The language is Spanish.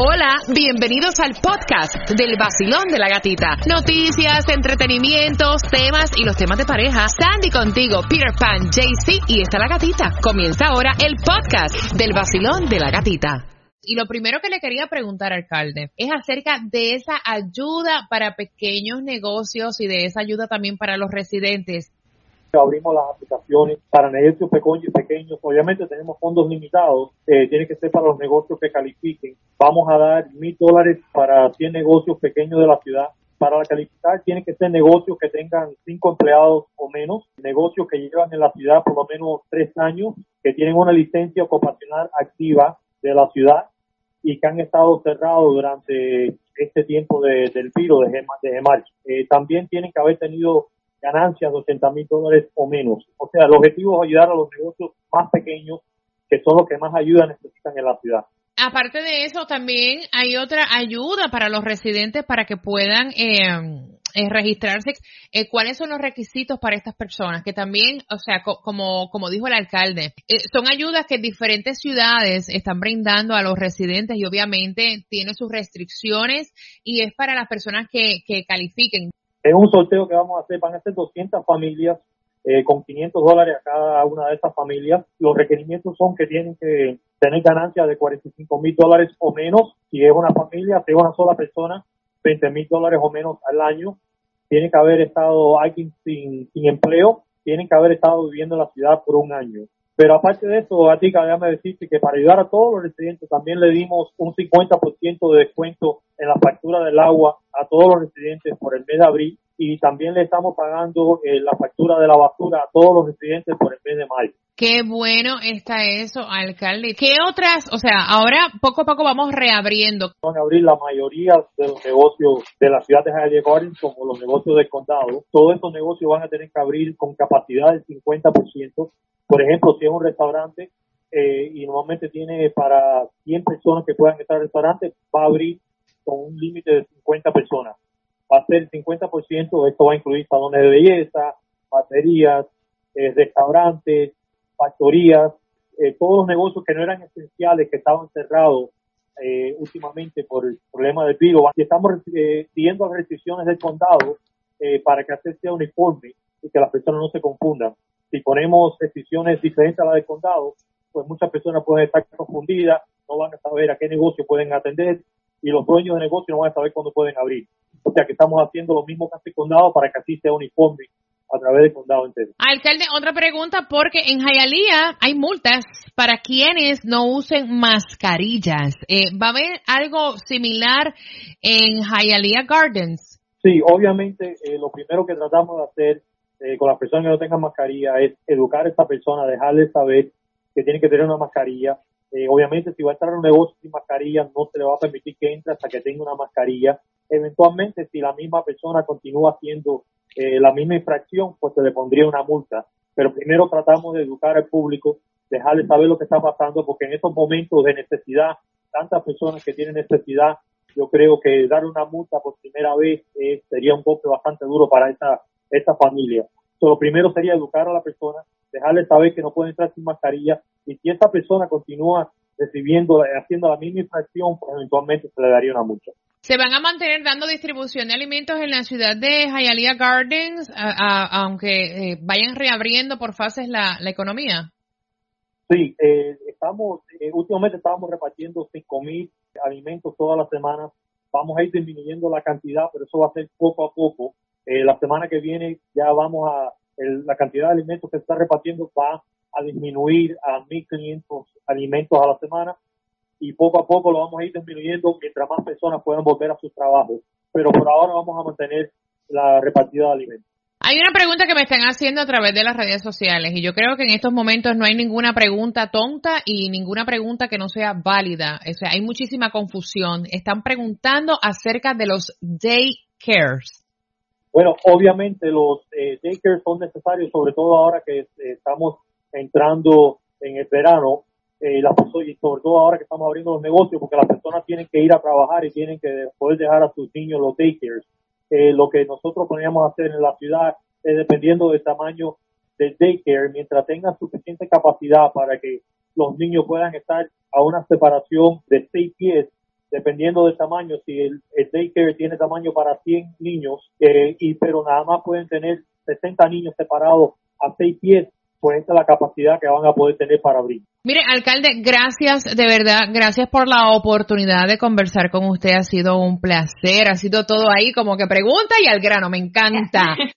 Hola, bienvenidos al podcast del vacilón de la gatita. Noticias, entretenimientos, temas y los temas de pareja. Sandy contigo, Peter Pan, JC y está la gatita. Comienza ahora el podcast del vacilón de la gatita. Y lo primero que le quería preguntar, alcalde, es acerca de esa ayuda para pequeños negocios y de esa ayuda también para los residentes abrimos las aplicaciones para negocios pequeños pequeños. Obviamente tenemos fondos limitados, eh, tiene que ser para los negocios que califiquen. Vamos a dar mil dólares para 100 negocios pequeños de la ciudad. Para calificar tienen que ser negocios que tengan cinco empleados o menos, negocios que llevan en la ciudad por lo menos tres años, que tienen una licencia ocupacional activa de la ciudad y que han estado cerrados durante este tiempo de, del virus de, de marzo. Eh, también tienen que haber tenido ganancias de 80 mil dólares o menos. O sea, el objetivo es ayudar a los negocios más pequeños, que son los que más ayuda necesitan en la ciudad. Aparte de eso, también hay otra ayuda para los residentes para que puedan eh, eh, registrarse. Eh, ¿Cuáles son los requisitos para estas personas? Que también, o sea, como, como dijo el alcalde, son ayudas que diferentes ciudades están brindando a los residentes y obviamente tiene sus restricciones y es para las personas que, que califiquen. Es un sorteo que vamos a hacer, van a ser 200 familias eh, con 500 dólares a cada una de estas familias. Los requerimientos son que tienen que tener ganancias de 45 mil dólares o menos. Si es una familia, si es una sola persona, 20 mil dólares o menos al año. Tiene que haber estado alguien sin, sin empleo, tienen que haber estado viviendo en la ciudad por un año. Pero aparte de eso, a ti déjame decirte que para ayudar a todos los residentes también le dimos un 50% de descuento en la factura del agua a todos los residentes por el mes de abril y también le estamos pagando eh, la factura de la basura a todos los residentes por el mes de mayo. Qué bueno está eso, alcalde. ¿Qué otras, o sea, ahora poco a poco vamos reabriendo? Van a abrir la mayoría de los negocios de la ciudad de Hialeah Gardens, como los negocios del condado. Todos estos negocios van a tener que abrir con capacidad del 50%. Por ejemplo, si es un restaurante eh, y normalmente tiene para 100 personas que puedan estar el restaurante, va a abrir con un límite de 50 personas. Va a ser el 50%, esto va a incluir salones de belleza, baterías, eh, restaurantes, factorías, eh, todos los negocios que no eran esenciales, que estaban cerrados eh, últimamente por el problema del virus. Y estamos siguiendo las restricciones del condado para que hacer sea uniforme y que las personas no se confundan. Si ponemos restricciones diferentes a las del condado, pues muchas personas pueden estar confundidas, no van a saber a qué negocio pueden atender y los dueños de negocio no van a saber cuándo pueden abrir. O sea que estamos haciendo lo mismo que hace el condado para que así sea uniforme a través del condado entero. Alcalde, otra pregunta, porque en Hialeah hay multas para quienes no usen mascarillas. Eh, ¿Va a haber algo similar en Hialeah Gardens? Sí, obviamente eh, lo primero que tratamos de hacer eh, con las personas que no tengan mascarilla es educar a esta persona, dejarles saber que tienen que tener una mascarilla. obviamente, si va a entrar un negocio sin mascarilla, no se le va a permitir que entre hasta que tenga una mascarilla. Eventualmente, si la misma persona continúa haciendo eh, la misma infracción, pues se le pondría una multa. Pero primero tratamos de educar al público, dejarle saber lo que está pasando, porque en estos momentos de necesidad, tantas personas que tienen necesidad, yo creo que dar una multa por primera vez eh, sería un golpe bastante duro para esta, esta familia. So, lo primero sería educar a la persona, dejarle saber que no puede entrar sin mascarilla y si esta persona continúa recibiendo, haciendo la misma infracción, pues eventualmente se le daría una multa. ¿Se van a mantener dando distribución de alimentos en la ciudad de Hialeah Gardens, aunque eh, vayan reabriendo por fases la, economía? Sí, eh, estamos, eh, últimamente estábamos repartiendo 5.000 alimentos todas las semanas. Vamos a ir disminuyendo la cantidad, pero eso va a ser poco a poco. La semana que viene ya vamos a, la cantidad de alimentos que se está repartiendo va a disminuir a 1.500 alimentos a la semana y poco a poco lo vamos a ir disminuyendo mientras más personas puedan volver a sus trabajos. Pero por ahora vamos a mantener la repartida de alimentos. Hay una pregunta que me están haciendo a través de las redes sociales y yo creo que en estos momentos no hay ninguna pregunta tonta y ninguna pregunta que no sea válida. O sea, hay muchísima confusión. Están preguntando acerca de los daycares. Bueno, obviamente los eh, daycares son necesarios, sobre todo ahora que eh, estamos entrando en el verano eh, y sobre todo ahora que estamos abriendo los negocios, porque las personas tienen que ir a trabajar y tienen que poder dejar a sus niños los daycares. Eh, lo que nosotros podríamos hacer en la ciudad es dependiendo del tamaño del daycare, mientras tengan suficiente capacidad para que los niños puedan estar a una separación de seis pies, dependiendo del tamaño, si el, el daycare tiene tamaño para 100 niños, eh, y pero nada más pueden tener 60 niños separados a 6 pies, pues esta es la capacidad que van a poder tener para abrir. Mire, alcalde, gracias, de verdad, gracias por la oportunidad de conversar con usted. Ha sido un placer, ha sido todo ahí como que pregunta y al grano, me encanta.